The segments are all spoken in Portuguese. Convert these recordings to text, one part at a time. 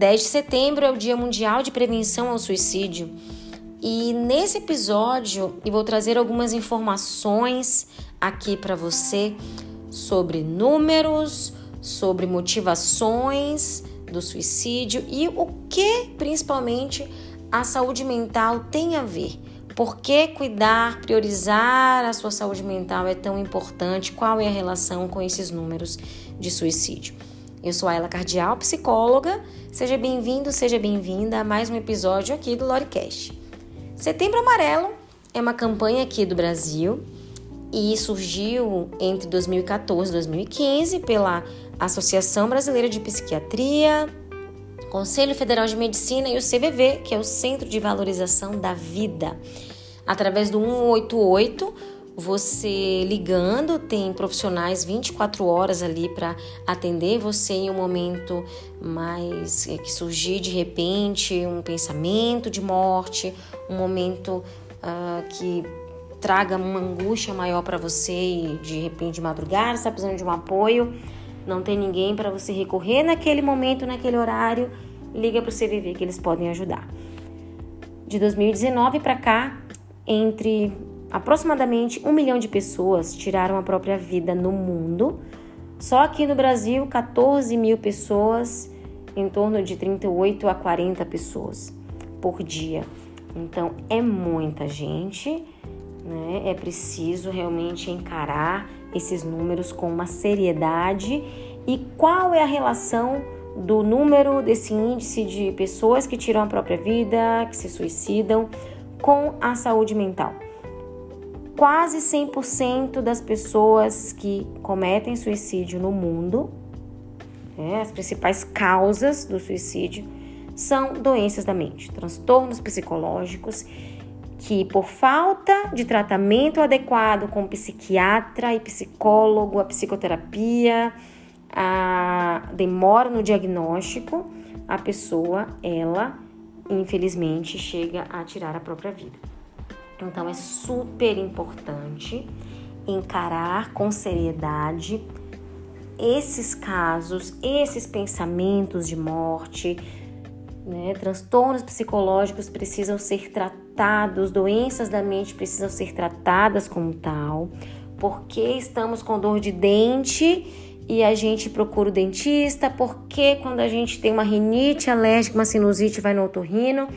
10 de setembro é o Dia Mundial de Prevenção ao Suicídio. E nesse episódio eu vou trazer algumas informações aqui para você sobre números, sobre motivações do suicídio e o que principalmente a saúde mental tem a ver. Por que cuidar, priorizar a sua saúde mental é tão importante? Qual é a relação com esses números de suicídio? Eu sou a Ela Cardial, psicóloga. Seja bem-vindo, seja bem-vinda a mais um episódio aqui do Loricast. Setembro Amarelo é uma campanha aqui do Brasil e surgiu entre 2014 e 2015 pela Associação Brasileira de Psiquiatria, Conselho Federal de Medicina e o CVV, que é o Centro de Valorização da Vida. Através do 188, você ligando, tem profissionais 24 horas ali para atender você em um momento mais é, que surgir de repente um pensamento de morte, um momento uh, que traga uma angústia maior para você e de repente de madrugada está precisando de um apoio, não tem ninguém para você recorrer naquele momento, naquele horário, liga para o CVV que eles podem ajudar. De 2019 para cá, entre aproximadamente um milhão de pessoas tiraram a própria vida no mundo. Só aqui no Brasil, 14 mil pessoas, em torno de 38 a 40 pessoas por dia. Então é muita gente né? É preciso realmente encarar esses números com uma seriedade e qual é a relação do número desse índice de pessoas que tiram a própria vida, que se suicidam, com a saúde mental. Quase 100% das pessoas que cometem suicídio no mundo, né, as principais causas do suicídio, são doenças da mente, transtornos psicológicos que, por falta de tratamento adequado com psiquiatra e psicólogo, a psicoterapia, a demora no diagnóstico, a pessoa, ela, infelizmente, chega a tirar a própria vida. Então, é super importante encarar com seriedade esses casos, esses pensamentos de morte, né? transtornos psicológicos precisam ser tratados doenças da mente precisam ser tratadas como tal. Porque estamos com dor de dente e a gente procura o dentista? Porque quando a gente tem uma rinite alérgica, uma sinusite, vai no otorrino?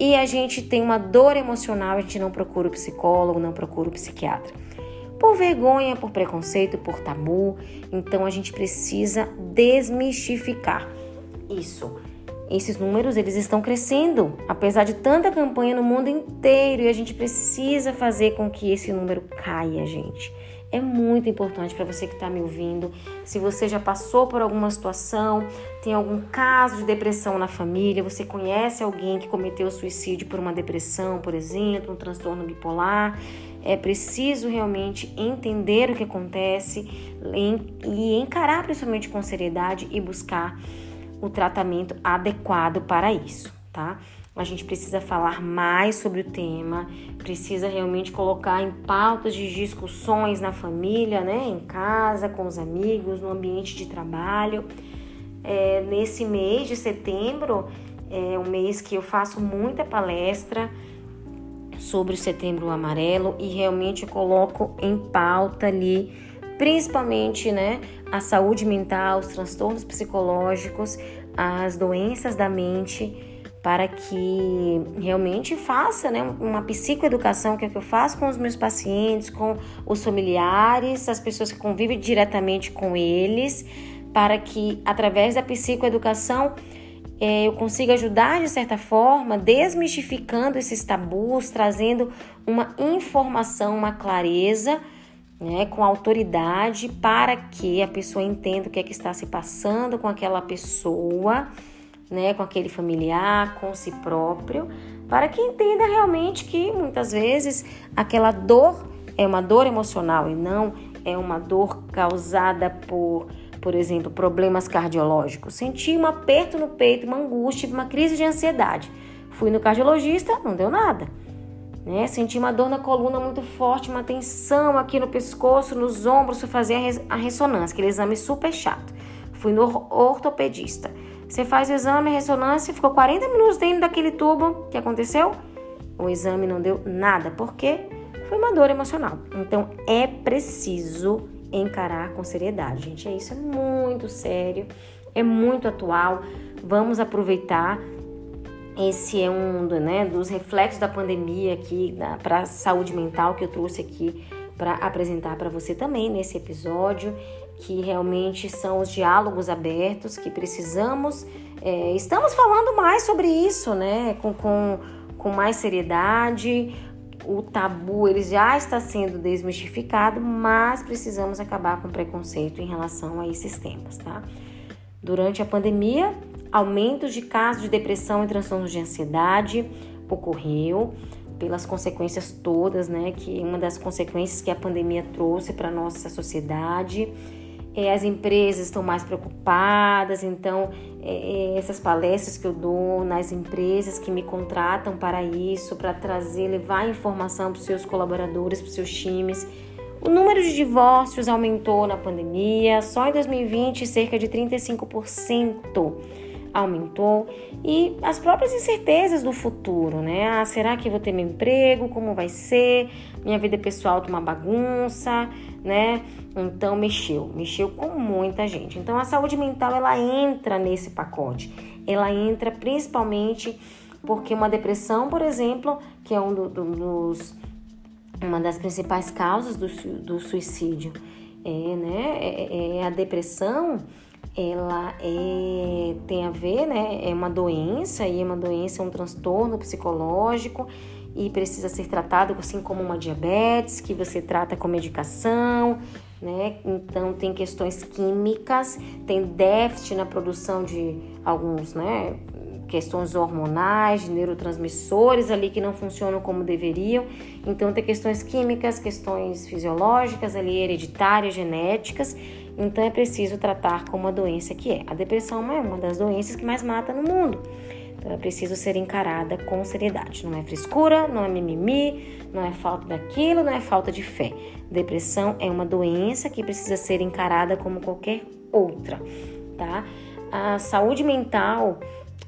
E a gente tem uma dor emocional, a gente não procura o psicólogo, não procura o psiquiatra. Por vergonha, por preconceito, por tabu. Então a gente precisa desmistificar isso esses números eles estão crescendo, apesar de tanta campanha no mundo inteiro, e a gente precisa fazer com que esse número caia, gente. É muito importante para você que está me ouvindo. Se você já passou por alguma situação, tem algum caso de depressão na família, você conhece alguém que cometeu suicídio por uma depressão, por exemplo, um transtorno bipolar, é preciso realmente entender o que acontece e encarar principalmente com seriedade e buscar o tratamento adequado para isso, tá? A gente precisa falar mais sobre o tema, precisa realmente colocar em pautas de discussões na família, né? Em casa, com os amigos, no ambiente de trabalho. É, nesse mês de setembro, é um mês que eu faço muita palestra sobre o setembro amarelo e realmente coloco em pauta ali, principalmente, né? a saúde mental, os transtornos psicológicos, as doenças da mente, para que realmente faça né, uma psicoeducação, que é o que eu faço com os meus pacientes, com os familiares, as pessoas que convivem diretamente com eles, para que através da psicoeducação é, eu consiga ajudar de certa forma, desmistificando esses tabus, trazendo uma informação, uma clareza né, com autoridade para que a pessoa entenda o que é que está se passando com aquela pessoa, né, com aquele familiar, com si próprio, para que entenda realmente que muitas vezes aquela dor é uma dor emocional e não é uma dor causada por, por exemplo, problemas cardiológicos. Senti um aperto no peito, uma angústia, uma crise de ansiedade. Fui no cardiologista, não deu nada né? Senti uma dor na coluna muito forte, uma tensão aqui no pescoço, nos ombros, fui fazer a ressonância, aquele exame super chato. Fui no ortopedista. Você faz o exame, ressonância, ficou 40 minutos dentro daquele tubo. O que aconteceu? O exame não deu nada. Por quê? Foi uma dor emocional. Então é preciso encarar com seriedade, gente. É isso, é muito sério, é muito atual. Vamos aproveitar. Esse é um né, dos reflexos da pandemia aqui para a saúde mental que eu trouxe aqui para apresentar para você também nesse episódio que realmente são os diálogos abertos que precisamos. É, estamos falando mais sobre isso, né? Com, com, com mais seriedade. O tabu ele já está sendo desmistificado, mas precisamos acabar com o preconceito em relação a esses temas, tá? Durante a pandemia, aumentos de casos de depressão e transtornos de ansiedade ocorreu pelas consequências todas, né? Que uma das consequências que a pandemia trouxe para nossa sociedade é, as empresas estão mais preocupadas, então é, é, essas palestras que eu dou nas empresas que me contratam para isso, para trazer, levar informação para os seus colaboradores, para os seus times. O número de divórcios aumentou na pandemia, só em 2020 cerca de 35% aumentou e as próprias incertezas do futuro, né? Ah, será que vou ter meu emprego? Como vai ser? Minha vida pessoal tá uma bagunça, né? Então mexeu, mexeu com muita gente. Então a saúde mental ela entra nesse pacote. Ela entra principalmente porque uma depressão, por exemplo, que é um do, do, dos uma das principais causas do, do suicídio, é, né? É, é a depressão ela é, tem a ver, né? É uma doença e é uma doença, é um transtorno psicológico e precisa ser tratado assim como uma diabetes, que você trata com medicação, né? Então tem questões químicas, tem déficit na produção de alguns, né? Questões hormonais, de neurotransmissores ali que não funcionam como deveriam. Então tem questões químicas, questões fisiológicas ali, hereditárias, genéticas então é preciso tratar como a doença que é. A depressão é uma das doenças que mais mata no mundo. Então é preciso ser encarada com seriedade. Não é frescura, não é mimimi, não é falta daquilo, não é falta de fé. Depressão é uma doença que precisa ser encarada como qualquer outra, tá? A saúde mental,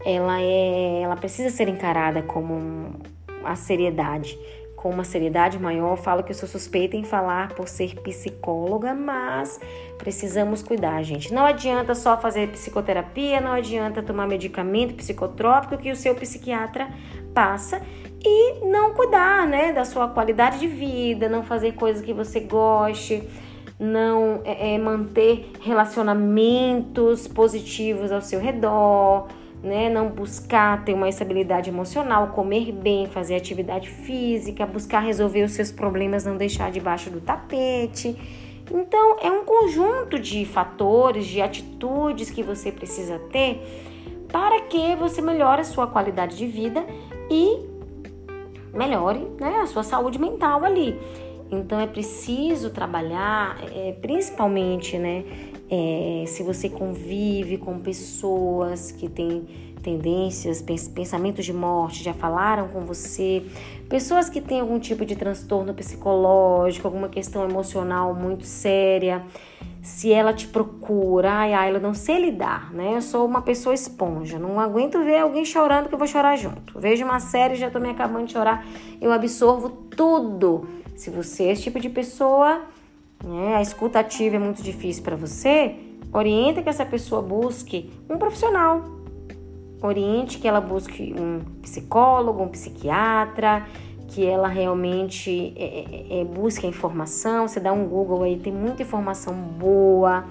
ela é, ela precisa ser encarada como a seriedade com uma seriedade maior. Falo que eu sou suspeita em falar por ser psicóloga, mas precisamos cuidar, gente. Não adianta só fazer psicoterapia, não adianta tomar medicamento psicotrópico que o seu psiquiatra passa e não cuidar, né, da sua qualidade de vida, não fazer coisas que você goste, não é, é manter relacionamentos positivos ao seu redor né? Não buscar ter uma estabilidade emocional, comer bem, fazer atividade física, buscar resolver os seus problemas, não deixar debaixo do tapete. Então, é um conjunto de fatores, de atitudes que você precisa ter para que você melhore a sua qualidade de vida e melhore né, a sua saúde mental ali. Então é preciso trabalhar, é, principalmente, né, é, se você convive com pessoas que têm tendências, pensamentos de morte, já falaram com você, pessoas que têm algum tipo de transtorno psicológico, alguma questão emocional muito séria, se ela te procura, ai, ai, eu não sei lidar, né? Eu sou uma pessoa esponja, não aguento ver alguém chorando que eu vou chorar junto. Vejo uma série, já tô me acabando de chorar, eu absorvo tudo. Se você é esse tipo de pessoa, né, a escuta ativa é muito difícil para você, orienta que essa pessoa busque um profissional. Oriente que ela busque um psicólogo, um psiquiatra, que ela realmente é, é, é, busque a informação. Você dá um Google aí, tem muita informação boa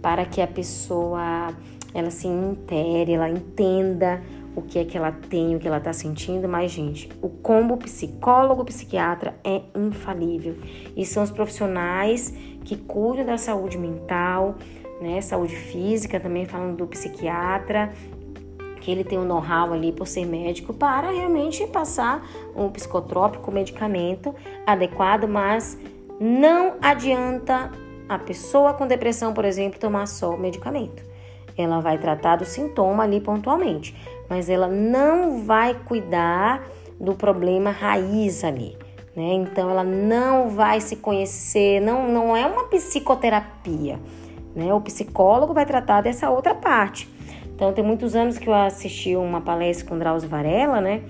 para que a pessoa ela se intere, ela entenda o que é que ela tem, o que ela está sentindo, mas, gente, o combo psicólogo-psiquiatra é infalível. E são os profissionais que cuidam da saúde mental, né? Saúde física, também falando do psiquiatra, que ele tem o um know-how ali por ser médico para realmente passar um psicotrópico, medicamento adequado, mas não adianta a pessoa com depressão, por exemplo, tomar só o medicamento. Ela vai tratar do sintoma ali pontualmente mas ela não vai cuidar do problema raiz ali. Né? Então ela não vai se conhecer, não, não é uma psicoterapia. Né? O psicólogo vai tratar dessa outra parte. Então, tem muitos anos que eu assisti uma palestra com Drauzio Varela, né?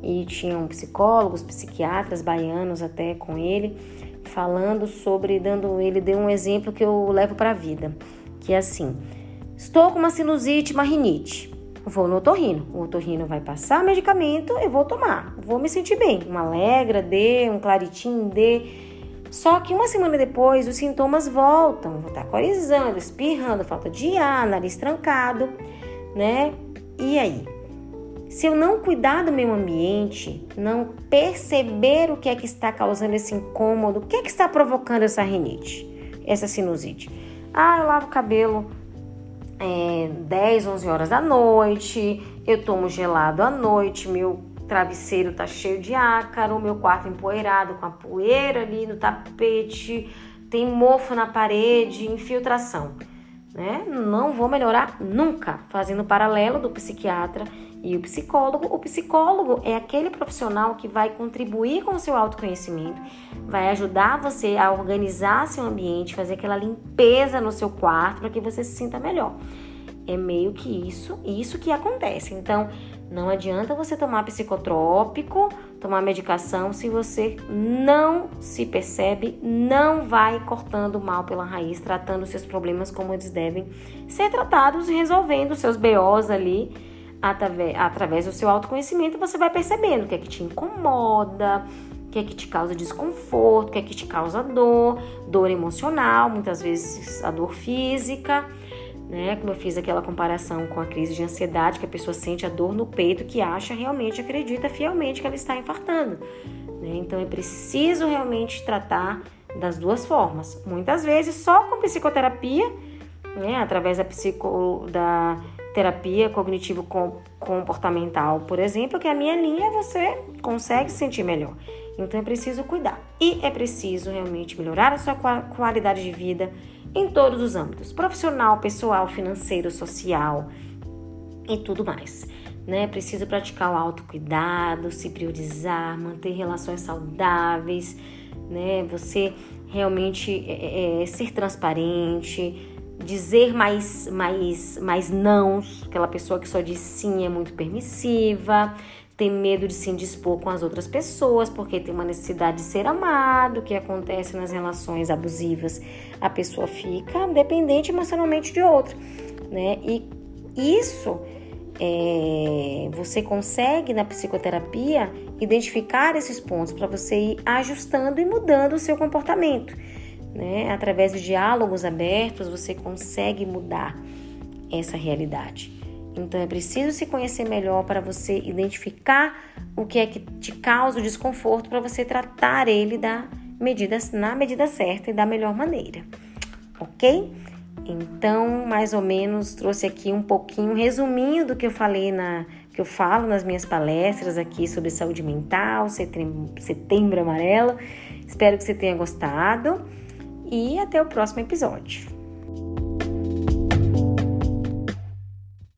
E tinham psicólogos, psiquiatras baianos até com ele, falando sobre, dando, ele deu um exemplo que eu levo para a vida, que é assim: estou com uma sinusite, uma rinite, vou no otorrino, o otorrino vai passar medicamento, eu vou tomar, vou me sentir bem, uma Alegra, D, um Claritin, D. Só que uma semana depois os sintomas voltam, vou estar corizando, espirrando, falta de ar, nariz trancado, né? E aí? Se eu não cuidar do meu ambiente, não perceber o que é que está causando esse incômodo, o que é que está provocando essa rinite, essa sinusite? Ah, eu lavo o cabelo é, 10, 11 horas da noite, eu tomo gelado à noite, meu travesseiro tá cheio de ácaro, meu quarto empoeirado com a poeira ali no tapete, tem mofo na parede, infiltração. Né? Não vou melhorar nunca, fazendo paralelo do psiquiatra e o psicólogo. O psicólogo é aquele profissional que vai contribuir com o seu autoconhecimento, vai ajudar você a organizar seu ambiente, fazer aquela limpeza no seu quarto para que você se sinta melhor. É meio que isso, isso que acontece. Então, não adianta você tomar psicotrópico, tomar medicação se você não se percebe, não vai cortando mal pela raiz, tratando seus problemas como eles devem ser tratados resolvendo seus BOs ali através do seu autoconhecimento. Você vai percebendo o que é que te incomoda, o que é que te causa desconforto, o que é que te causa dor, dor emocional, muitas vezes a dor física né? Como eu fiz aquela comparação com a crise de ansiedade, que a pessoa sente a dor no peito, que acha realmente, acredita fielmente que ela está infartando. Né? Então é preciso realmente tratar das duas formas. Muitas vezes só com psicoterapia, né? através da, psico, da terapia cognitivo comportamental, por exemplo, que a minha linha, você consegue se sentir melhor. Então é preciso cuidar. E é preciso realmente melhorar a sua qualidade de vida em todos os âmbitos: profissional, pessoal, financeiro, social e tudo mais. Né? Precisa praticar o autocuidado, se priorizar, manter relações saudáveis, né? Você realmente é, é, é ser transparente, dizer mais, mais, mais nãos, aquela pessoa que só diz sim é muito permissiva, tem medo de se indispor com as outras pessoas, porque tem uma necessidade de ser amado, que acontece nas relações abusivas. A pessoa fica dependente emocionalmente de outro, né? E isso é, você consegue na psicoterapia identificar esses pontos para você ir ajustando e mudando o seu comportamento, né? Através de diálogos abertos, você consegue mudar essa realidade. Então é preciso se conhecer melhor para você identificar o que é que te causa o desconforto para você tratar ele da medida, na medida certa e da melhor maneira. OK? Então, mais ou menos trouxe aqui um pouquinho, um resuminho do que eu falei na que eu falo nas minhas palestras aqui sobre saúde mental, setembro, setembro amarelo. Espero que você tenha gostado e até o próximo episódio.